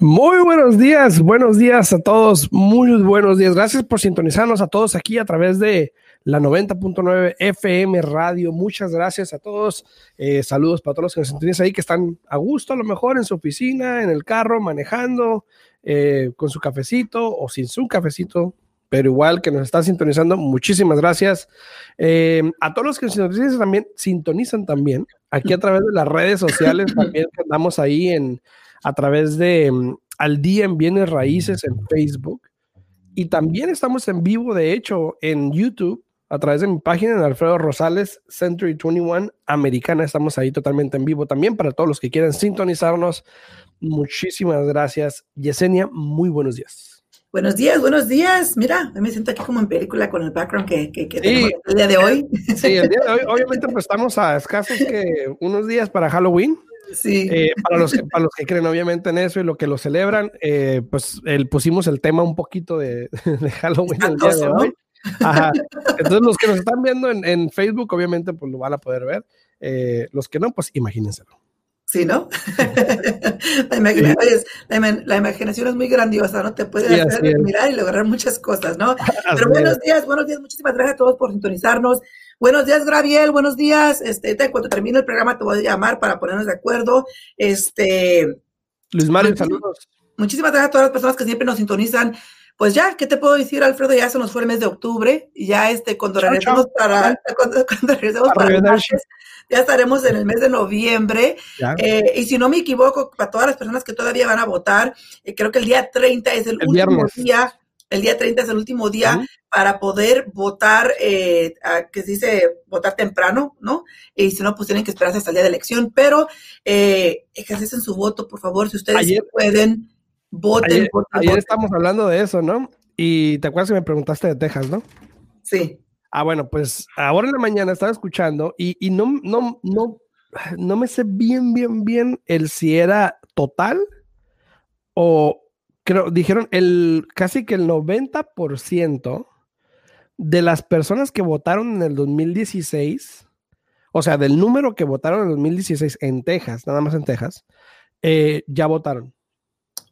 Muy buenos días, buenos días a todos, muy buenos días. Gracias por sintonizarnos a todos aquí a través de la 90.9 FM Radio. Muchas gracias a todos. Eh, saludos para todos los que nos sintonizan ahí, que están a gusto a lo mejor en su oficina, en el carro, manejando, eh, con su cafecito o sin su cafecito, pero igual que nos están sintonizando, muchísimas gracias. Eh, a todos los que nos sintonizan también, sintonizan también aquí a través de las redes sociales, también andamos ahí en a través de um, Al Día en Bienes Raíces en Facebook. Y también estamos en vivo, de hecho, en YouTube, a través de mi página en Alfredo Rosales, Century 21 Americana. Estamos ahí totalmente en vivo también para todos los que quieran sintonizarnos. Muchísimas gracias. Yesenia, muy buenos días. Buenos días, buenos días. Mira, me siento aquí como en película con el background que, que, que sí, el día de hoy. Sí, el día de hoy, obviamente, pues estamos a escasos que unos días para Halloween. Sí. Eh, para, los que, para los que creen obviamente en eso y lo que lo celebran, eh, pues el, pusimos el tema un poquito de, de Halloween el día de hoy. Ajá. Entonces los que nos están viendo en, en, Facebook obviamente pues lo van a poder ver. Eh, los que no, pues imagínenselo. Sí, ¿no? la, imaginación, la, la, imaginación es muy grandiosa, ¿no? Te puede sí, hacer mirar y lograr muchas cosas, ¿no? Pero buenos días, buenos días, muchísimas gracias a todos por sintonizarnos. Buenos días, Graviel, buenos días. Este, cuando termine el programa te voy a llamar para ponernos de acuerdo. Este. Luis Mario, saludos. Muchísimas gracias a todas las personas que siempre nos sintonizan. Pues ya, ¿qué te puedo decir, Alfredo? Ya se nos fue el mes de octubre. Ya este, cuando regresemos para, cuando, cuando regresemos para, para martes, ya estaremos en el mes de noviembre. Eh, y si no me equivoco, para todas las personas que todavía van a votar, eh, creo que el día 30 es el, el último viernes. día. El día 30 es el último día uh -huh. para poder votar, eh, a, que se dice votar temprano, ¿no? Y si no, pues tienen que esperarse hasta el día de elección. Pero eh, ejercen su voto, por favor, si ustedes Ayer, pueden, voten. Ayer, voten, ayer voten. estamos hablando de eso, ¿no? Y te acuerdas que me preguntaste de Texas, ¿no? Sí. Ah, bueno, pues ahora en la mañana estaba escuchando y, y no, no, no, no me sé bien, bien, bien el si era total o creo, dijeron el casi que el 90% de las personas que votaron en el 2016, o sea, del número que votaron en el 2016 en Texas, nada más en Texas, eh, ya votaron.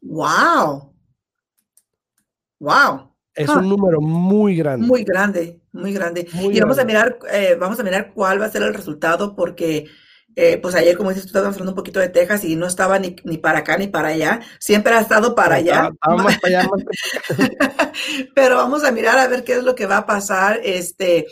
¡Wow! ¡Wow! Es un número muy grande. Muy grande, muy grande. Muy y vamos a mirar, eh, vamos a mirar cuál va a ser el resultado, porque eh, pues ayer, como dices, tú estabas hablando un poquito de Texas y no estaba ni, ni para acá ni para allá, siempre ha estado para allá. Más para allá Pero vamos a mirar a ver qué es lo que va a pasar. Este,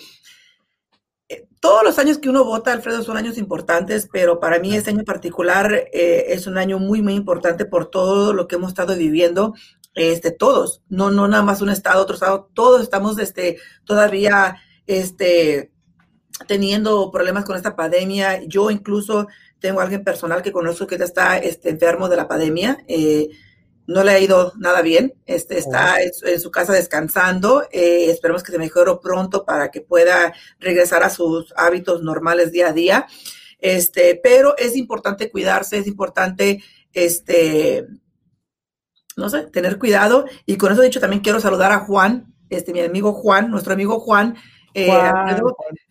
eh, todos los años que uno vota, Alfredo, son años importantes, pero para mí este año en particular eh, es un año muy, muy importante por todo lo que hemos estado viviendo. Este, todos, no, no nada más un estado, otro estado, todos estamos este, todavía este, teniendo problemas con esta pandemia. Yo incluso tengo a alguien personal que conozco que ya está este, enfermo de la pandemia. Eh, no le ha ido nada bien. Este, está oh. en, en, su casa descansando. Eh, esperemos que se mejore pronto para que pueda regresar a sus hábitos normales día a día. Este, pero es importante cuidarse, es importante este, no sé, tener cuidado. Y con eso dicho, también quiero saludar a Juan, este, mi amigo Juan, nuestro amigo Juan. Eh, Juan.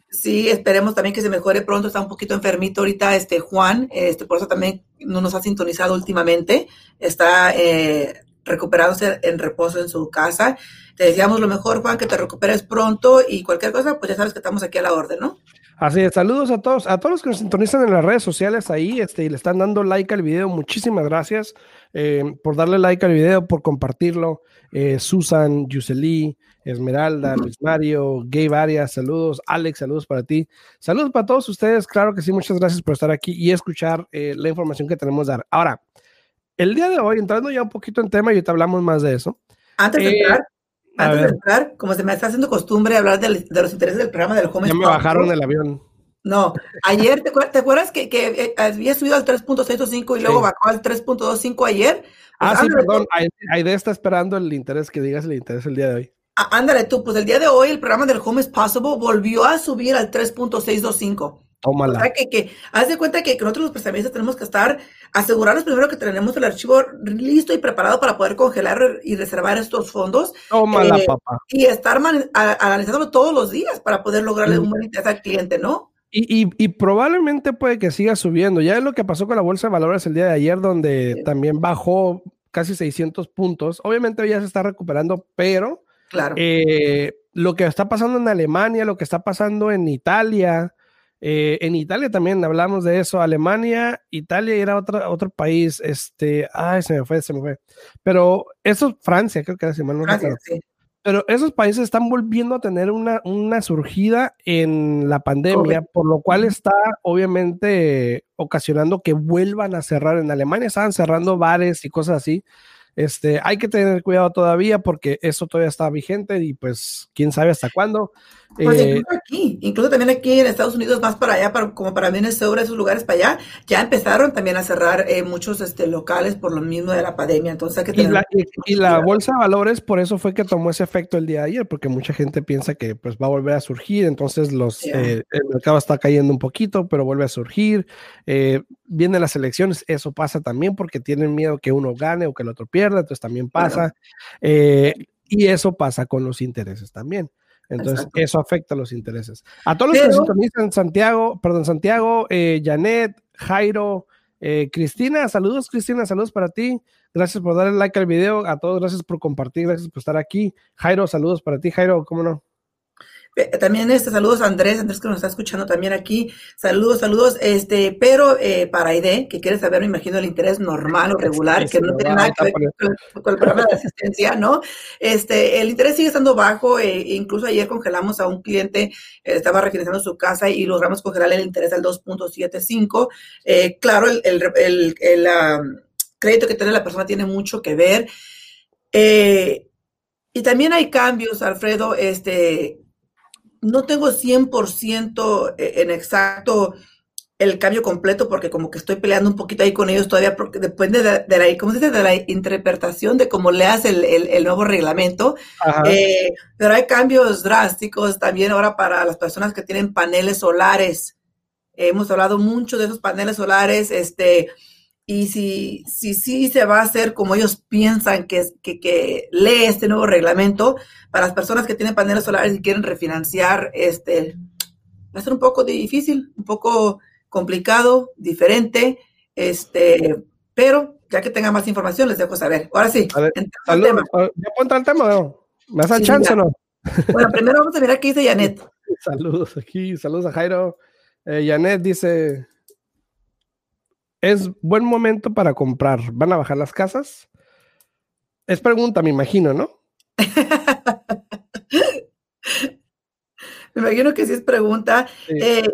Sí, esperemos también que se mejore pronto. Está un poquito enfermito ahorita este Juan, este, por eso también no nos ha sintonizado últimamente. Está eh, recuperándose en reposo en su casa. Te deseamos lo mejor, Juan, que te recuperes pronto y cualquier cosa, pues ya sabes que estamos aquí a la orden, ¿no? Así es, saludos a todos, a todos los que nos sintonizan en las redes sociales ahí, este, y le están dando like al video, muchísimas gracias eh, por darle like al video, por compartirlo. Eh, Susan, Yuseli, Esmeralda, Luis Mario, Gabe Arias, saludos, Alex, saludos para ti. Saludos para todos ustedes, claro que sí, muchas gracias por estar aquí y escuchar eh, la información que tenemos dar. Ahora, el día de hoy, entrando ya un poquito en tema, y te hablamos más de eso. Antes de entrar, antes de entrar, como se me está haciendo costumbre hablar de, de, los intereses del programa del Home Ya me bajaron del avión. No, ayer, ¿te, acuerdas que, que, eh, había subido al 3.65 y luego bajó al 3.25 ayer? Pues ah, sí, perdón, Aide está esperando el interés, que digas el interés el día de hoy. Ah, ándale tú, pues el día de hoy el programa del Home is Possible volvió a subir al 3.625. Tómala. O sea, que, que haz de cuenta que, nosotros los prestamistas tenemos que estar, asegurarnos primero que tenemos el archivo listo y preparado para poder congelar y reservar estos fondos. Tómala, eh, papá. Y estar analizándolo todos los días para poder lograrle un buen interés al cliente, ¿no? Y, y, y, probablemente puede que siga subiendo. Ya es lo que pasó con la bolsa de valores el día de ayer, donde también bajó casi 600 puntos. Obviamente ya se está recuperando, pero Claro. Eh, lo que está pasando en Alemania, lo que está pasando en Italia, eh, en Italia también hablamos de eso. Alemania, Italia era otro, otro país. Este, ay, se me fue, se me fue. Pero eso, Francia, creo que era. Francia, sí. Pero esos países están volviendo a tener una, una surgida en la pandemia, por lo cual está obviamente ocasionando que vuelvan a cerrar. En Alemania estaban cerrando bares y cosas así. Este, hay que tener cuidado todavía porque eso todavía está vigente y pues quién sabe hasta cuándo. Pues eh, incluso aquí, incluso también aquí en Estados Unidos, más para allá, para, como para Minnesota, esos lugares para allá, ya empezaron también a cerrar eh, muchos este, locales por lo mismo de la pandemia. Entonces hay que tener y, la, bolsa de valores, por eso fue que tomó ese efecto el día de ayer, porque mucha gente piensa que pues va a volver a surgir, entonces los, eh, el mercado está cayendo un poquito, pero vuelve a surgir. vienen las elecciones, eso pasa también porque tienen miedo que uno gane o que el otro pierda, entonces también pasa. y eso pasa con los intereses también. Entonces, eso afecta los intereses. A todos los que se sintonizan, Santiago, perdón, Santiago, eh, Janet, Jairo, eh, Cristina, saludos, Cristina, saludos para ti. Gracias por darle like al video. A todos, gracias por compartir, gracias por estar aquí. Jairo, saludos para ti, Jairo, ¿cómo no? Eh, también este, saludos a Andrés, Andrés que nos está escuchando también aquí. Saludos, saludos. Este, pero eh, para Aide, que quiere saber, me imagino, el interés normal o regular, que no tiene nada que ver con, el programa de asistencia, ¿no? Este, el interés sigue estando bajo. Eh, incluso ayer congelamos a un cliente, estaba refinanciando su casa y logramos congelar el interés al 2.75. claro, el, el, el, crédito que tiene la persona tiene mucho que ver. y también hay cambios, Alfredo, este, no tengo 100% eh, en exacto el cambio completo porque como que estoy peleando un poquito ahí con ellos todavía porque depende de, la, ¿cómo se dice? de la interpretación de cómo leas el, el, nuevo reglamento. Eh, pero hay cambios drásticos también ahora para las personas que tienen paneles solares. hemos hablado mucho de esos paneles solares. Este, y si sí si, se va a hacer como ellos piensan que, que, que, lee este nuevo reglamento, para las personas que tienen paneles solares y quieren refinanciar, este, va a ser un poco difícil, un poco complicado, diferente, este, pero ya que tenga más información les dejo saber. Ahora sí, a ver, tema. ¿Ya al tema no? ¿Me das chance o no? Bueno, primero vamos a mirar qué dice Janet. saludos aquí, saludos a Jairo. Eh, Janet dice, es buen momento para comprar. ¿Van a bajar las casas? Es pregunta, me imagino, ¿no? me imagino que sí es pregunta. Eh,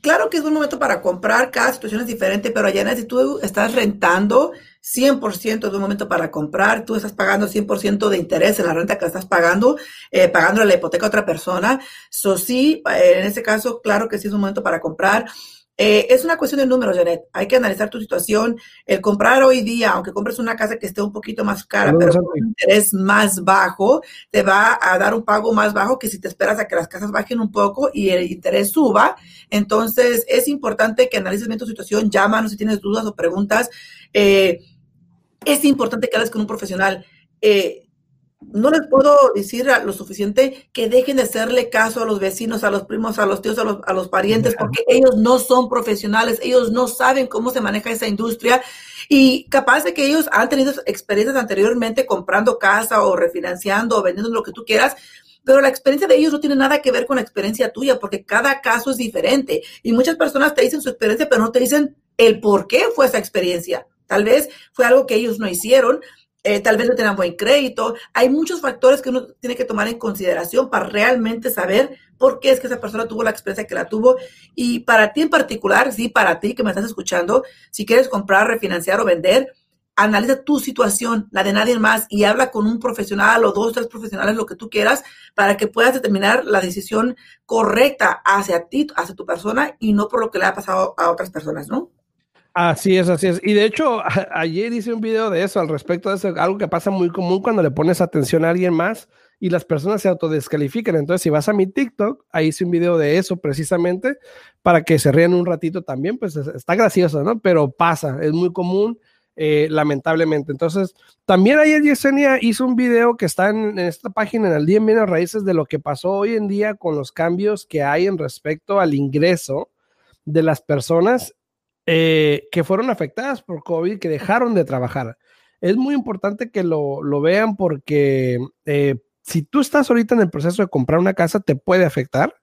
claro que es buen momento para comprar, cada situación es diferente, pero allá si tú estás rentando, 100% es un momento para comprar, tú estás pagando 100% de interés en la renta que estás pagando, eh, pagando la hipoteca a otra persona. So, sí, en ese caso, claro que sí es un momento para comprar. Eh, es una cuestión de números, Janet. Hay que analizar tu situación. El comprar hoy día, aunque compres una casa que esté un poquito más cara, pero con un interés más bajo, te va a dar un pago más bajo que si te esperas a que las casas bajen un poco y el interés suba. Entonces, es importante que analices bien tu situación. Llámanos si tienes dudas o preguntas. Eh, es importante que hables con un profesional. Eh, no les puedo decir lo suficiente que dejen de hacerle caso a los vecinos, a los primos, a los tíos, a los, a los parientes, porque ellos no son profesionales, ellos no saben cómo se maneja esa industria y capaz de que ellos han tenido experiencias anteriormente comprando casa o refinanciando o vendiendo lo que tú quieras, pero la experiencia de ellos no tiene nada que ver con la experiencia tuya, porque cada caso es diferente. Y muchas personas te dicen su experiencia, pero no te dicen el por qué fue esa experiencia. Tal vez fue algo que ellos no hicieron, eh, tal vez no tengan buen crédito. Hay muchos factores que uno tiene que tomar en consideración para realmente saber por qué es que esa persona tuvo la experiencia que la tuvo. Y para ti en particular, sí, para ti que me estás escuchando, si quieres comprar, refinanciar o vender, analiza tu situación, la de nadie más, y habla con un profesional o dos, tres profesionales, lo que tú quieras, para que puedas determinar la decisión correcta hacia ti, hacia tu persona, y no por lo que le ha pasado a otras personas, ¿no? Así es, así es. Y de hecho, ayer hice un video de eso al respecto de eso, algo que pasa muy común cuando le pones atención a alguien más y las personas se autodescalifican. Entonces, si vas a mi TikTok, ahí hice un video de eso precisamente para que se rían un ratito también, pues está gracioso, ¿no? Pero pasa, es muy común eh, lamentablemente. Entonces, también ayer Yesenia hizo un video que está en, esta página, en el día en Bienes Raíces, de lo que pasó hoy en día con los cambios que hay en respecto al ingreso de las personas eh, que fueron afectadas por COVID, que dejaron de trabajar. Es muy importante que lo, vean porque eh, si tú estás ahorita en el proceso de comprar una casa, te puede afectar.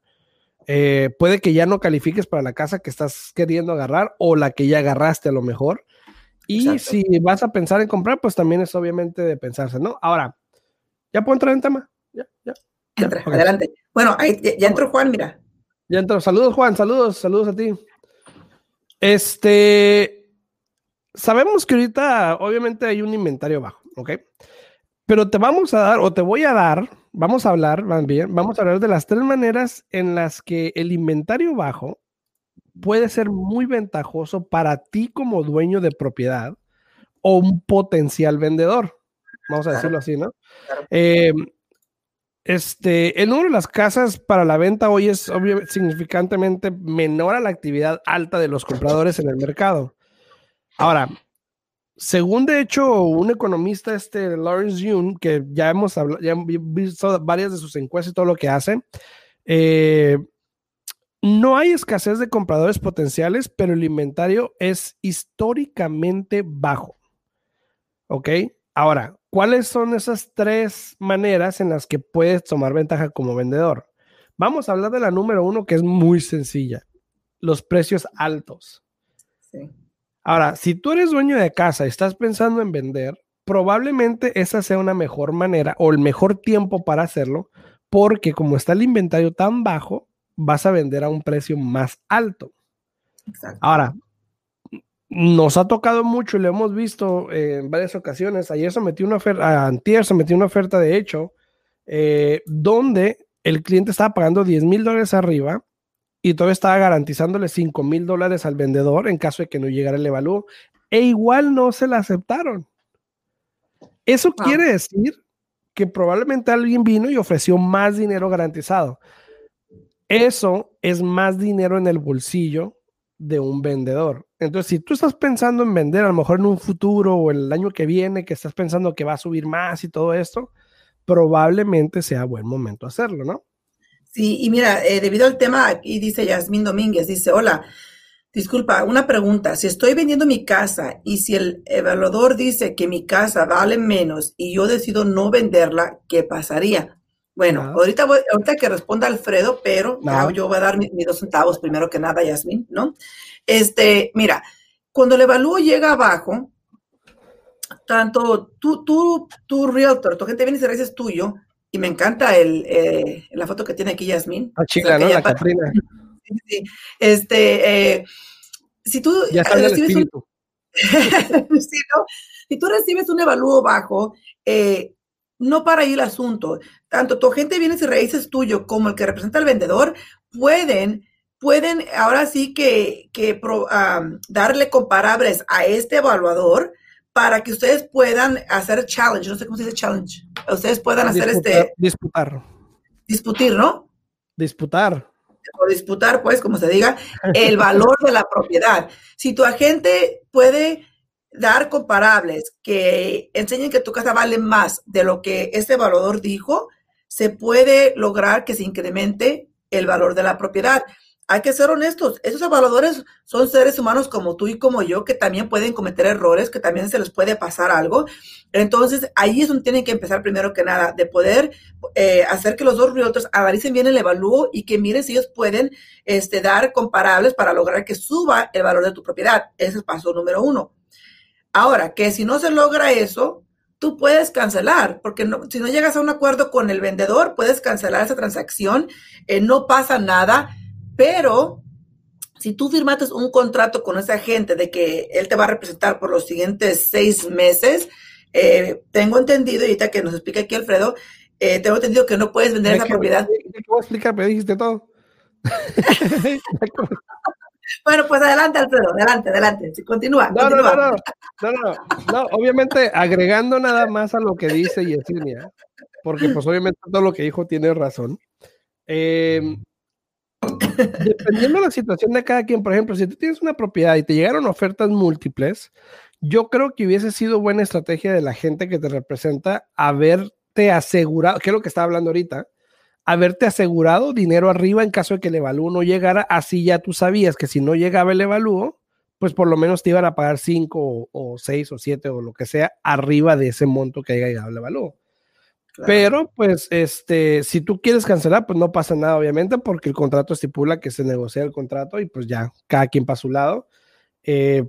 puede que ya no califiques para la casa que estás queriendo agarrar o la que ya agarraste a lo mejor. Y si vas a pensar en comprar, pues también es obviamente de pensarse, ¿no? Ahora, ¿ya puedo entrar en tema? Ya, ya. Entra, adelante. Bueno, ahí ya, entró Juan, mira. Ya entró. Saludos, Juan, saludos, saludos a ti. Este, sabemos que ahorita obviamente hay un inventario bajo, ¿ok? Pero te vamos a dar, o te voy a dar, vamos a hablar, más bien, vamos a hablar de las tres maneras en las que el inventario bajo puede ser muy ventajoso para ti como dueño de propiedad o un potencial vendedor. Vamos a decirlo así, ¿no? Eh, este, el número de las casas para la venta hoy es significantemente menor a la actividad alta de los compradores en el mercado. Ahora, según de hecho un economista, este Lawrence Yun, que ya hemos ya visto varias de sus encuestas y todo lo que hace, eh, no hay escasez de compradores potenciales, pero el inventario es históricamente bajo. ¿Ok? Ahora, ¿cuáles son esas tres maneras en las que puedes tomar ventaja como vendedor? Vamos a hablar de la número uno, que es muy sencilla. Los precios altos. Ahora, si tú eres dueño de casa y estás pensando en vender, probablemente esa sea una mejor manera o el mejor tiempo para hacerlo, porque como está el inventario tan bajo, vas a vender a un precio más alto. Ahora, nos ha tocado mucho y lo hemos visto en varias ocasiones. Ayer se metió una oferta, antier se metió una oferta de hecho, eh, donde el cliente estaba pagando 10 mil dólares arriba y todavía estaba garantizándole 5 mil dólares al vendedor en caso de que no llegara el evalúo. E igual no se la aceptaron. Eso quiere decir que probablemente alguien vino y ofreció más dinero garantizado. Eso es más dinero en el bolsillo de un vendedor. Entonces, si tú estás pensando en vender, a lo mejor en un futuro o el año que viene, que estás pensando que va a subir más y todo esto, probablemente sea buen momento hacerlo, ¿no? Sí, y mira, eh, debido al tema, aquí dice Yasmín Domínguez, dice, hola, disculpa, una pregunta, si estoy vendiendo mi casa y si el evaluador dice que mi casa vale menos y yo decido no venderla, ¿qué pasaría? Bueno, ahorita, voy, ahorita que responda Alfredo, pero yo voy a dar mis, dos centavos primero que nada, Yasmin, ¿no? Este, mira, cuando el evalúo llega abajo, tanto tú, tú, tu realtor, tu gente viene y dice, es tuyo, y me encanta el, eh, la foto que tiene aquí Yasmin. Ah, chica, ¿no? La Catrina. Este, eh, si tú ya recibes un, ¿no? si tú recibes un evalúo bajo, eh, no para ahí el asunto. Tanto tu agente de bienes y raíces tuyo como el que representa al vendedor pueden, pueden ahora sí que, que darle comparables a este evaluador para que ustedes puedan hacer challenge, no sé cómo se dice challenge, ustedes puedan hacer este... Disputar. Disputir, ¿no? Disputar. O disputar, pues, como se diga, el valor de la propiedad. Si tu agente puede dar comparables que enseñen que tu casa vale más de lo que este evaluador dijo, se puede lograr que se incremente el valor de la propiedad. Hay que ser honestos, esos evaluadores son seres humanos como tú y como yo que también pueden cometer errores, que también se les puede pasar algo. Entonces, ahí es donde tienen que empezar primero que nada, de poder eh, hacer que los dos realtors analicen bien el evalúo y que miren si ellos pueden este, dar comparables para lograr que suba el valor de tu propiedad. Ese es paso número uno. Ahora, que si no se logra eso, tú puedes cancelar, porque si no llegas a un acuerdo con el vendedor, puedes cancelar esa transacción, eh, no pasa nada, pero si tú firmaste un contrato con esa gente de que él te va a representar por los siguientes seis meses, eh, tengo entendido, y ahorita que nos explica aquí Alfredo, eh, tengo entendido que no puedes vender esa propiedad. ¿Qué voy a explicar? Me dijiste todo. bueno, pues adelante, Alfredo, adelante, adelante. Continúa. No, continúa. No, no, no, no, obviamente agregando nada más a lo que dice Yesenia, porque pues obviamente todo lo que dijo tiene razón. Eh, dependiendo de la situación de cada quien, por ejemplo, si tú tienes una propiedad y te llegaron ofertas múltiples, yo creo que hubiese sido buena estrategia de la gente que te representa haberte asegurado, que es lo que estaba hablando ahorita, haberte asegurado dinero arriba en caso de que el evalúo no llegara, así ya tú sabías que si no llegaba el evalúo, pues por lo menos te iban a pagar 5 o 6 o 7 o lo que sea arriba de ese monto que haya llegado el evalúo. Pero, pues, este, si tú quieres cancelar, pues no pasa nada, obviamente, porque el contrato estipula que se negocia el contrato y pues ya, cada quien para su lado. Eh,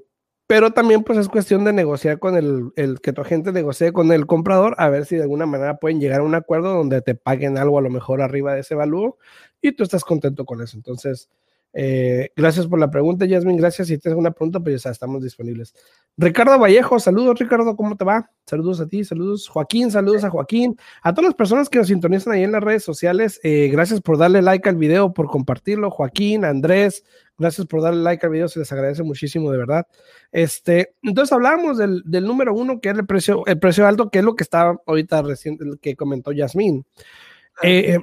pero también, pues, es cuestión de negociar con el, el, que tu agente negocie con el comprador, a ver si de alguna manera pueden llegar a un acuerdo donde te paguen algo a lo mejor arriba de ese valor y tú estás contento con eso. Entonces, eh, gracias por la pregunta, Jasmine. Gracias. Si tienes una pregunta, pues ya estamos disponibles. Ricardo Vallejo, saludos, Ricardo, ¿cómo te va? Saludos a ti, saludos. Joaquín, saludos a Joaquín. A todas las personas que nos sintonizan ahí en las redes sociales, eh, gracias por darle like al video, por compartirlo. Joaquín, Andrés, gracias por darle like al video, se les agradece muchísimo, de verdad. Este, entonces hablábamos del, del número uno, que es el precio, el precio alto, que es lo que estaba ahorita recién, que comentó Yasmín. Eh,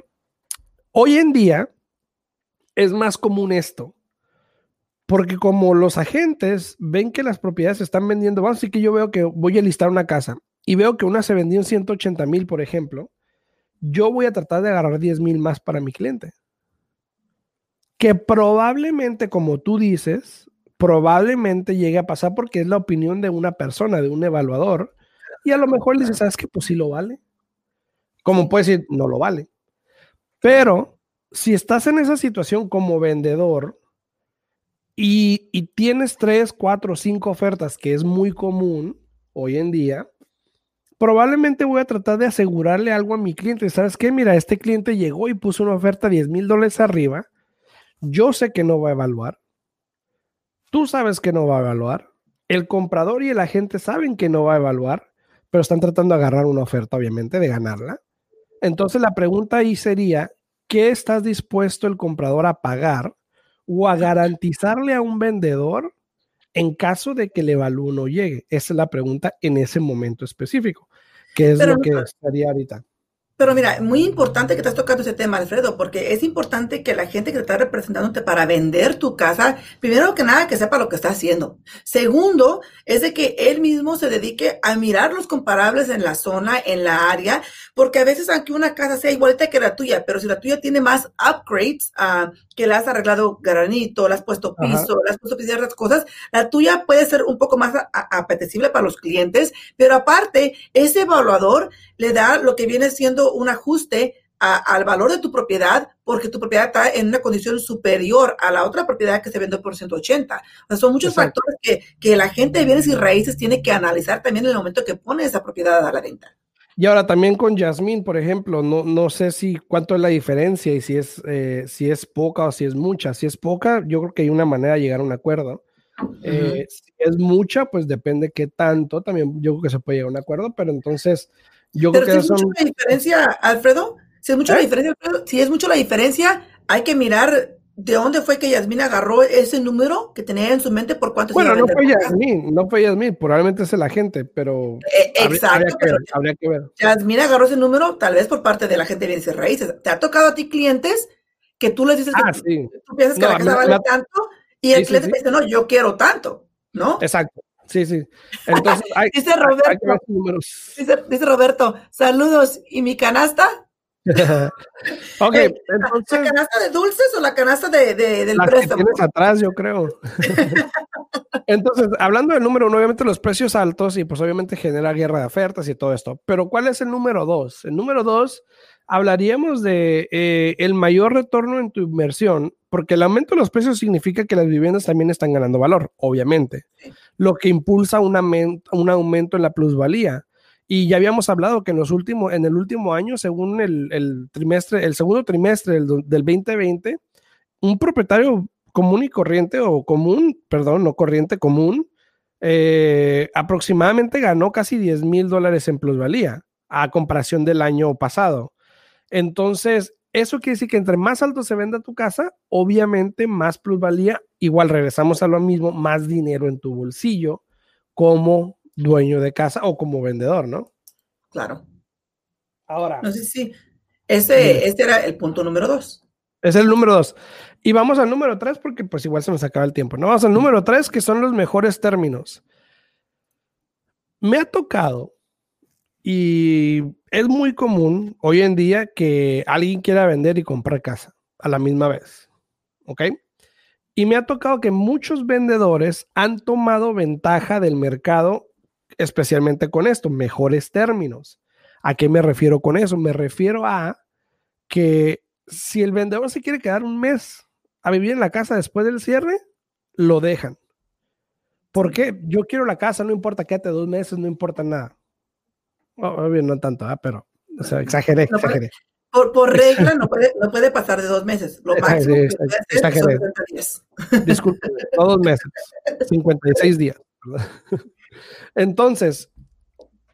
hoy en día, es más común esto. Porque como los agentes ven que las propiedades se están vendiendo, vamos a decir que yo veo que voy a listar una casa y veo que una se vendió en 180 mil, por ejemplo, yo voy a tratar de agarrar 10 mil más para mi cliente. Que probablemente, como tú dices, probablemente llegue a pasar porque es la opinión de una persona, de un evaluador, y a lo mejor le dices, ¿sabes qué? Pues sí lo vale. Como puede decir, no lo vale. Pero si estás en esa situación como vendedor y, tienes tres, cuatro, cinco ofertas, que es muy común hoy en día, probablemente voy a tratar de asegurarle algo a mi cliente. ¿Sabes qué? Mira, este cliente llegó y puso una oferta 10 mil dólares arriba. Yo sé que no va a evaluar. Tú sabes que no va a evaluar. El comprador y el agente saben que no va a evaluar, pero están tratando de agarrar una oferta, obviamente, de ganarla. Entonces la pregunta ahí sería, ¿qué estás dispuesto el comprador a pagar o a garantizarle a un vendedor en caso de que el evalúo no llegue? Esa es la pregunta en ese momento específico, que es lo que estaría ahorita. Pero mira, muy importante que estás tocando ese tema, Alfredo, porque es importante que la gente que te está representándote para vender tu casa, primero que nada, que sepa lo que está haciendo. Segundo, es de que él mismo se dedique a mirar los comparables en la zona, en la área, porque a veces aunque una casa sea igualita que la tuya, pero si la tuya tiene más upgrades, uh, que le has arreglado granito, le has puesto piso, le has puesto ciertas cosas, la tuya puede ser un poco más apetecible para los clientes, pero aparte, ese evaluador le da lo que viene siendo un ajuste al valor de tu propiedad porque tu propiedad está en una condición superior a la otra propiedad que se vende por 180. O sea, son muchos factores que, que la gente de bienes y raíces tiene que analizar también en el momento que pone esa propiedad a la venta. Y ahora también con Yasmín, por ejemplo, no, no sé si cuánto es la diferencia y si es, eh, si es poca o si es mucha. Si es poca, yo creo que hay una manera de llegar a un acuerdo. Eh, si es mucha, pues depende qué tanto. También yo creo que se puede llegar a un acuerdo, pero entonces yo creo que si es mucha la diferencia, Alfredo, si es mucho la ¿Eh? diferencia, si es mucho la diferencia, hay que mirar ¿De dónde fue que Yasmín agarró ese número que tenía en su mente por cuánto Bueno, no fue Yasmín, no fue Yasmín, probablemente es la gente, pero. Eh, exacto. Habría que, ver, Yasmín agarró ese número, tal vez por parte de la gente de bienes raíces. ¿Te ha tocado a ti clientes que tú les dices que, ah, tú, piensas que la casa vale tanto y el cliente te dice, no, yo quiero tanto, ¿no? Exacto. Sí, sí. Entonces, hay, dice Roberto, dice Roberto, saludos, ¿y mi canasta? ok, entonces. ¿La canasta de dulces o la canasta de, del préstamo? tienes atrás, yo creo. entonces, hablando del número uno, obviamente los precios altos y pues obviamente genera guerra de ofertas y todo esto. Pero ¿cuál es el número dos? El número dos, hablaríamos de eh, el mayor retorno en tu inversión, porque el aumento de los precios significa que las viviendas también están ganando valor, obviamente, lo que impulsa un un aumento en la plusvalía. Y ya habíamos hablado que en, los últimos, en el último año, según el, trimestre, el segundo trimestre del, 2020, un propietario común y corriente, o común, perdón, no corriente, común, eh, aproximadamente ganó casi 10 mil dólares en plusvalía a comparación del año pasado. Entonces, eso quiere decir que entre más alto se venda tu casa, obviamente más plusvalía, igual regresamos a lo mismo, más dinero en tu bolsillo como dueño de casa o como vendedor, ¿no? Claro. Ahora. No sé si ese, este era el punto número dos. Es el número dos. Y vamos al número tres porque pues igual se nos acaba el tiempo. No, vamos al número tres que son los mejores términos. Me ha tocado y es muy común hoy en día que alguien quiera vender y comprar casa a la misma vez. ¿Ok? Y me ha tocado que muchos vendedores han tomado ventaja del mercado, especialmente con esto, mejores términos. ¿A qué me refiero con eso? Me refiero a que si el vendedor se quiere quedar un mes a vivir en la casa después del cierre, lo dejan. ¿Por qué? Yo quiero la casa, no importa que te dos meses, no importa nada. Obvio, no tanto, ¿ah? pero o sea, exageré, exageré. por, por, regla no puede, no puede pasar de dos meses. Lo máximo sí, que exageré. Disculpe, dos meses, 56 días. Entonces,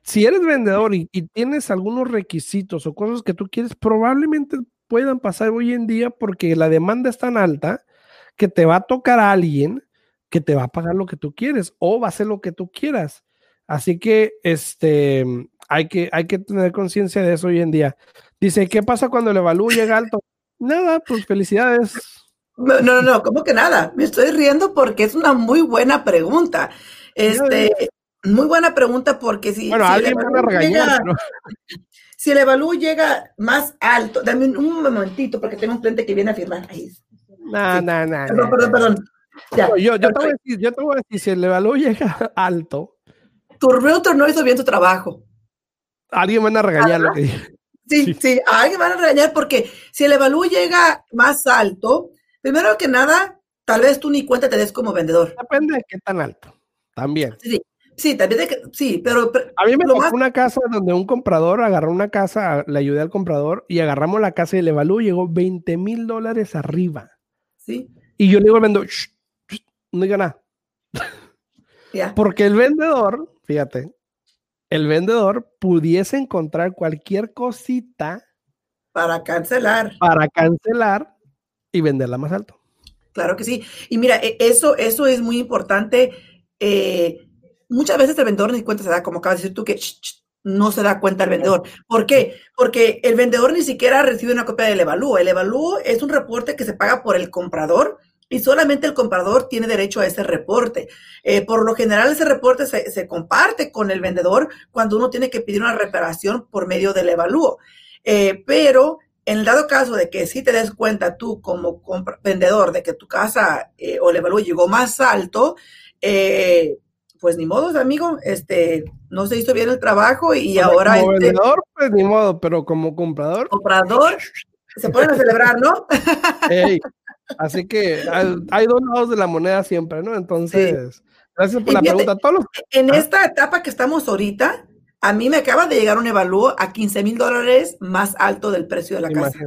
si eres vendedor y, y, tienes algunos requisitos o cosas que tú quieres, probablemente puedan pasar hoy en día porque la demanda es tan alta que te va a tocar a alguien que te va a pagar lo que tú quieres o va a hacer lo que tú quieras. Así que este hay que, hay que tener conciencia de eso hoy en día. Dice, ¿qué pasa cuando el evalúo llega alto? Nada, pues felicidades. No, no, no, ¿cómo que nada? Me estoy riendo porque es una muy buena pregunta. Este, muy buena pregunta porque si, bueno, si alguien el me regañar, llega, ¿no? si el evalúo llega más alto, dame un, un, momentito porque tengo un cliente que viene a firmar. Ahí. No, Sí. no, no. Perdón, perdón, perdón. Ya. No, yo, yo, te voy a decir, yo te voy a decir, si el evalúo llega alto, Tu realtor no hizo bien su trabajo. Alguien van a regañar lo que dije. Sí, Sí. sí, a alguien van a regañar porque si el evalúo llega más alto, primero que nada, tal vez tú ni cuenta te des como vendedor. Depende de qué tan alto. También. Sí, sí, también de que, sí, pero, A mí me Lo tocó más- una casa donde un comprador agarró una casa, le ayudé al comprador y agarramos la casa y el evalúo llegó 20 mil dólares arriba. sí, Y yo le digo al vendedor, "Shh, shh, no diga nada. ya. Porque el vendedor, fíjate, el vendedor pudiese encontrar cualquier cosita Para cancelar. para cancelar y venderla más alto. Claro que sí. Y mira, e- eso, eso es muy importante. Eh, muchas veces el vendedor ni cuenta se da, como acabas de decir tú, que no se da cuenta el vendedor. ¿Por qué? Porque el vendedor ni siquiera recibe una copia del evalúo. El evalúo es un reporte que se paga por el comprador y solamente el comprador tiene derecho a ese reporte. Eh, por lo general, ese reporte se, se comparte con el vendedor cuando uno tiene que pedir una reparación por medio del evalúo. Eh, pero en el dado caso de que sí te des cuenta tú como vendedor de que tu casa eh, o el evalúo llegó más alto, pues ni modo, amigo, este, no se hizo bien el trabajo y Como- ahora como este vendedor, pues ni modo, pero como comprador, comprador se ponen a celebrar, ¿no? ey, así que hay, dos lados de la moneda siempre, ¿no? Entonces, gracias por Y la fíjate, pregunta. Todos los- En Ah. esta etapa que estamos ahorita, a mí me acaba de llegar un evalúo a 15 mil dólares más alto del precio de la casa.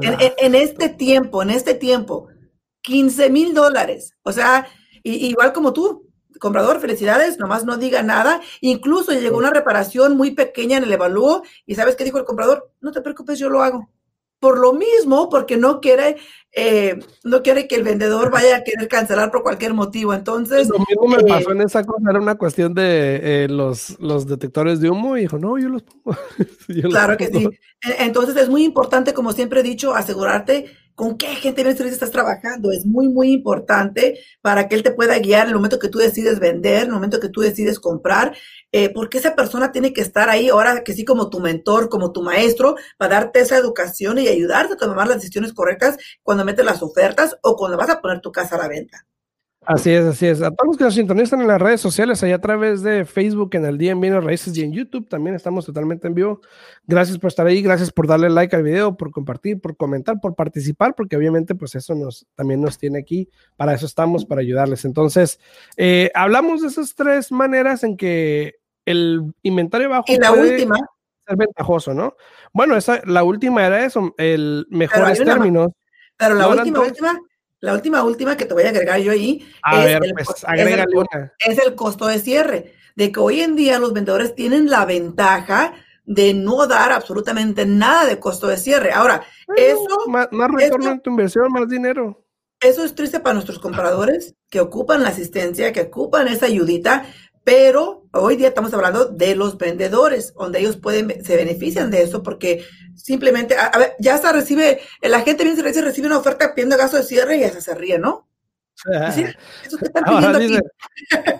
En, en- en este tiempo, en este tiempo, 15 mil dólares. O sea, y- igual como tú, comprador, felicidades, nomás no diga nada. Incluso llegó una reparación muy pequeña en el evalúo y ¿sabes qué dijo el comprador? No te preocupes, yo lo hago. Por lo mismo, porque no quiere, eh, no quiere que el vendedor vaya a querer cancelar por cualquier motivo. Entonces, Lo mismo me eh, pasó en esa cosa, era una cuestión de eh, los, los detectores de humo y dijo, no, yo los pongo. Yo los Claro que sí. E- Entonces es muy importante, como siempre he dicho, asegurarte con qué gente bien estás trabajando. Es muy, muy importante para que él te pueda guiar en el momento que tú decides vender, en el momento que tú decides comprar, eh, porque esa persona tiene que estar ahí ahora que sí como tu mentor, como tu maestro, para darte esa educación y ayudarte a tomar las decisiones correctas cuando metes las ofertas o cuando vas a poner tu casa a la venta. Así es, así es. A todos los que nos sintonizan en las redes sociales, allá a través de Facebook, en el día en Bienes Raíces y en YouTube, también estamos totalmente en vivo. Gracias por estar ahí, gracias por darle like al video, por compartir, por comentar, por participar, porque obviamente pues eso nos también nos tiene aquí, para eso estamos, para ayudarles. Entonces, eh, hablamos de esas tres maneras en que el inventario bajo Y la puede última, ser ventajoso, ¿no? Bueno, esa, la última era eso, el mejores términos. pero la ¿No eran última, última, la última, última que te voy a agregar yo ahí a es, el, pues, es el costo de cierre. De que hoy en día los vendedores tienen la ventaja de no dar absolutamente nada de costo de cierre. Ahora, eso... Más, retorno en tu inversión, más dinero. Eso es triste para nuestros compradores que ocupan la asistencia, que ocupan esa ayudita, pero hoy día estamos hablando de los vendedores, donde ellos pueden, se benefician de eso porque simplemente, a, ver, ya hasta recibe, la gente viene y recibe una oferta pidiendo gasto de cierre y ya se ríe, ¿no?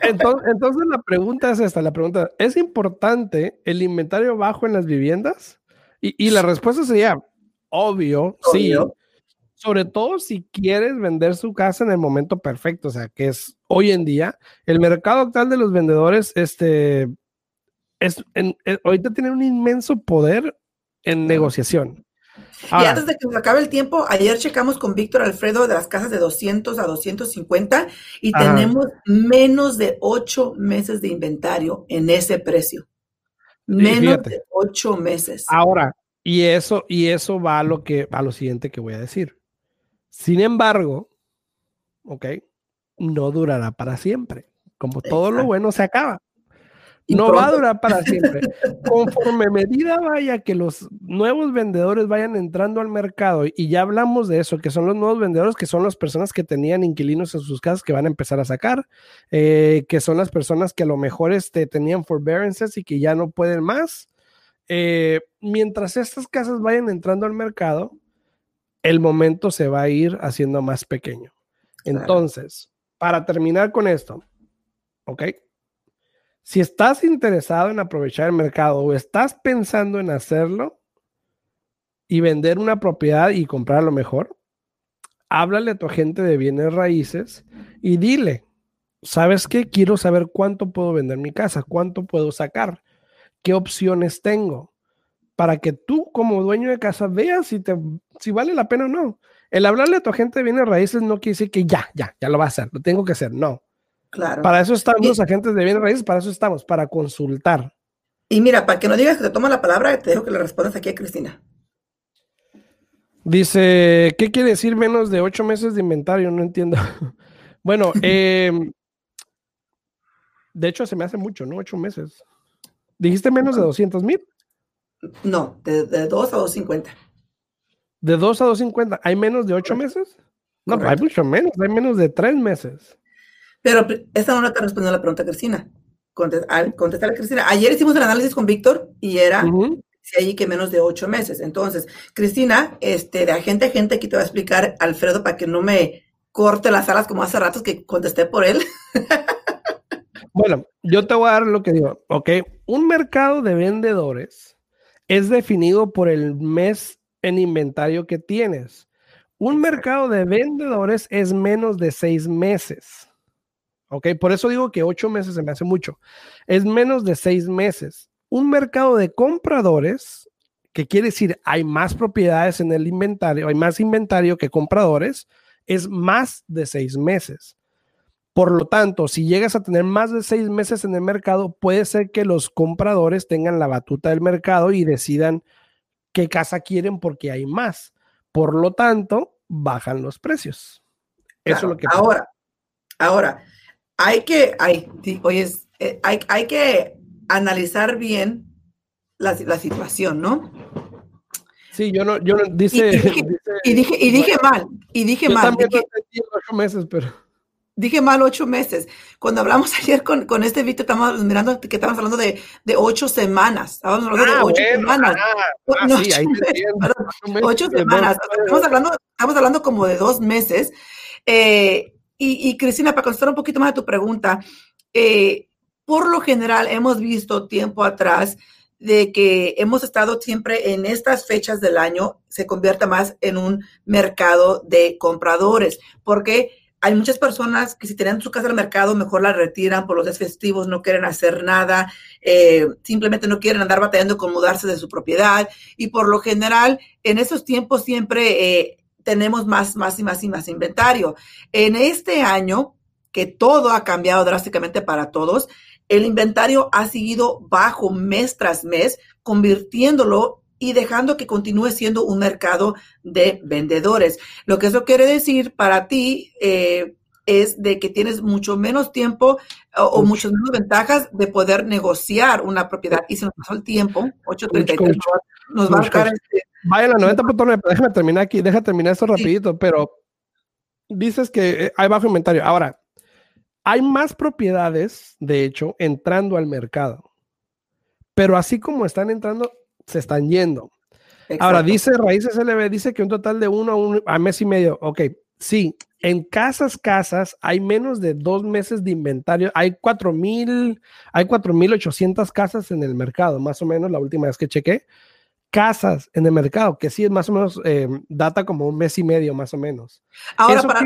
entonces, la pregunta es esta, la pregunta, ¿es importante el inventario bajo en las viviendas? Y, la respuesta sería, obvio, sí. Sobre todo si quieres vender su casa en el momento perfecto, o sea, que es hoy en día, el mercado actual de los vendedores, este, es, eh, ahorita tiene un inmenso poder en negociación y antes de que nos acabe el tiempo, ayer checamos con Víctor Alfredo de las casas de 200 a 250 y tenemos menos de ocho meses de inventario en ese precio. Menos de ocho meses. Ahora, y eso, y eso va a lo que a lo siguiente que voy a decir. Sin embargo, ok, no durará para siempre. Como todo lo bueno se acaba no va a durar para siempre. Conforme medida vaya que los nuevos vendedores vayan entrando al mercado, y ya hablamos de eso, que son los nuevos vendedores, que son las personas que tenían inquilinos en sus casas que van a empezar a sacar, eh, que son las personas que a lo mejor este, tenían forbearances y que ya no pueden más. Eh, mientras estas casas vayan entrando al mercado, el momento se va a ir haciendo más pequeño. Entonces, para terminar con esto, ¿ok? Si estás interesado en aprovechar el mercado o estás pensando en hacerlo y vender una propiedad y comprar lo mejor, háblale a tu agente de bienes raíces y dile, ¿sabes qué? Quiero saber cuánto puedo vender mi casa, cuánto puedo sacar, qué opciones tengo, para que tú como dueño de casa veas si, te, si vale la pena o no. El hablarle a tu agente de bienes raíces no quiere decir que ya, ya, ya lo va a hacer, lo tengo que hacer, no. Para eso estamos los agentes de bienes raíces, para eso estamos, para consultar. Y mira, para que no digas que te toma la palabra, te dejo que le respondas aquí a Cristina. Dice, ¿qué quiere decir menos de ocho meses de inventario? No entiendo. bueno, em, de hecho se me hace mucho, ¿no? Ocho meses. ¿Dijiste menos de 200 mil? No, de, de 2 a 250. ¿De 2 a 250? ¿Hay menos de ocho meses? No, hay mucho menos, hay menos de tres meses. Pero esta no te respondió a la pregunta, Cristina. Contesta, a Cristina. Ayer hicimos el análisis con Víctor y era si hay que menos de ocho meses. Entonces, Cristina, este, de agente a gente, aquí te va a explicar Alfredo para que no me corte las alas como hace ratos que contesté por él. bueno, yo te voy a dar lo que digo. Ok, un mercado de vendedores es definido por el mes en inventario que tienes. Un mercado de vendedores es menos de seis meses. ¿ok? Por eso digo que ocho meses se me hace mucho. Es menos de seis meses. Un mercado de compradores, que quiere decir hay más propiedades en el inventario, hay más inventario que compradores, es más de seis meses. Por lo tanto, si llegas a tener más de seis meses en el mercado, puede ser que los compradores tengan la batuta del mercado y decidan qué casa quieren porque hay más. Por lo tanto, bajan los precios. Eso es lo que Ahora, ahora, hay que, hay, oye, eh, hay, hay que analizar bien la, la, situación, ¿no? Sí, yo no, yo no, dice y, dije, y, dije, mal, y dije yo mal. También dije, ocho meses, pero. Dije mal ocho meses. Cuando hablamos ayer con, con este Víctor, estamos mirando que estamos hablando de, de ocho semanas. Estábamos hablando de ah, ocho semanas. Ah, sí, ahí ocho, semanas. Estamos hablando, estamos hablando como de dos meses. Eh, y, Cristina, para contestar un poquito más de tu pregunta, eh, por lo general hemos visto tiempo atrás de que hemos estado siempre en estas fechas del año, se convierta más en un mercado de compradores, porque hay muchas personas que si tienen su casa al mercado, mejor la retiran por los días festivos, no quieren hacer nada, eh, simplemente no quieren andar batallando con mudarse de su propiedad. Y por lo general, en esos tiempos siempre eh, tenemos más, más y más y más inventario. En este año, que todo ha cambiado drásticamente para todos, el inventario ha seguido bajo mes tras mes, convirtiéndolo y dejando que continúe siendo un mercado de vendedores. Lo que eso quiere decir para ti eh, es de que tienes mucho menos tiempo o, muchas menos ventajas de poder negociar una propiedad. Y se nos pasó el tiempo, 8.33, nos va a buscar este... Vaya la 90.9, déjame terminar aquí, déjame terminar esto rapidito, pero dices que eh, hay bajo inventario. Ahora, hay más propiedades, de hecho, entrando al mercado. Pero así como están entrando, se están yendo. Ahora, dice Raíces LB, dice que un total de uno a, un, a mes y medio. Ok, sí, en casas, casas, hay menos de dos meses de inventario. Hay cuatro mil, hay 4.800 casas en el mercado, más o menos, la última vez que chequé. Casas en el mercado, que sí es más o menos, eh, data como un mes y medio, más o menos. Ahora, para,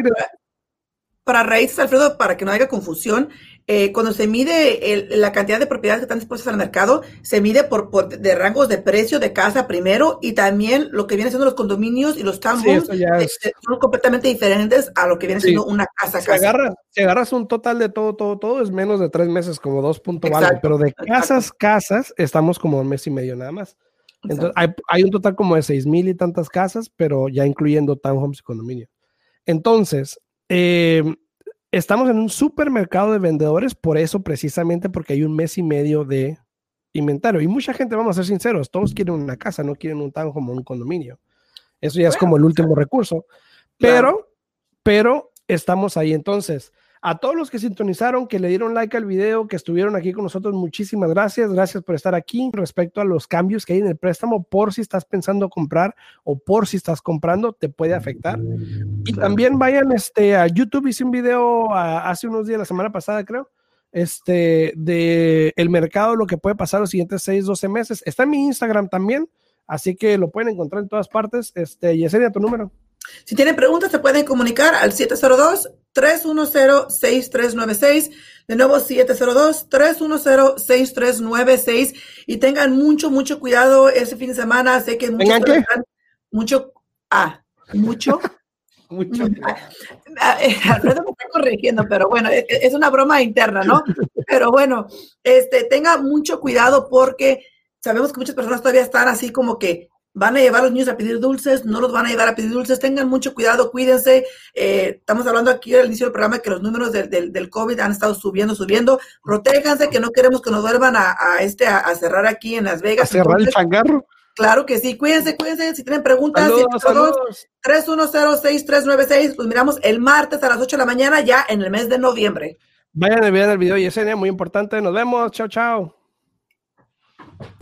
para raíces, Alfredo, para que no haya confusión, eh, cuando se mide la cantidad de propiedades que están dispuestas al mercado, se mide por, de rangos de precio de casa primero y también lo que viene siendo los condominios y los townhomes este, son completamente diferentes a lo que viene siendo una casa. Si, Agarras, si agarras un total de todo, todo, todo, es menos de tres meses, como dos puntos algo, pero de casas, casas, estamos como un mes y medio nada más. Entonces, hay, hay, un total como de seis mil y tantas casas, pero ya incluyendo townhomes y condominios. Entonces, eh, estamos en un supermercado de vendedores, por eso precisamente porque hay un mes y medio de inventario. Y mucha gente, vamos a ser sinceros, todos quieren una casa, no quieren un tan como un condominio. Eso ya es como el último recurso. Pero, pero estamos ahí. Entonces, a todos los que sintonizaron, que le dieron like al video, que estuvieron aquí con nosotros, muchísimas gracias. Gracias por estar aquí. Respecto a los cambios que hay en el préstamo, por si estás pensando comprar o por si estás comprando, te puede afectar. Y también vayan este, a YouTube. Hice un video hace unos días, la semana pasada, creo, este, de el mercado, lo que puede pasar los siguientes 6, 12 meses. Está en mi Instagram también, así que lo pueden encontrar en todas partes. Este, Yesenia, tu número. Si tienen preguntas, se pueden comunicar al 702-310-6396. De nuevo, 702-310-6396. Y tengan mucho, mucho cuidado ese fin de semana. Sé que muchos qué? mucho, ah, mucho. mucho. Ah, eh, Alfredo me está corrigiendo, pero bueno, e, e, es una broma interna, ¿no? Pero bueno, este, tenga mucho cuidado porque sabemos que muchas personas todavía están así como que van a llevar a los niños a pedir dulces, no los van a llevar a pedir dulces, tengan mucho cuidado, cuídense. Eh, estamos hablando aquí al inicio del programa que los números del, del, COVID han estado subiendo, subiendo. Protéjanse, que no queremos que nos vuelvan a, este, a, cerrar aquí en Las Vegas. ¿A cerrar el changarro? Claro que sí, cuídense, cuídense. Si tienen preguntas, 310-6396, pues miramos el martes a las 8 de la mañana, ya en el mes de noviembre. Vayan a ver el video, Yesenia, muy importante. Nos vemos. Chao, chao.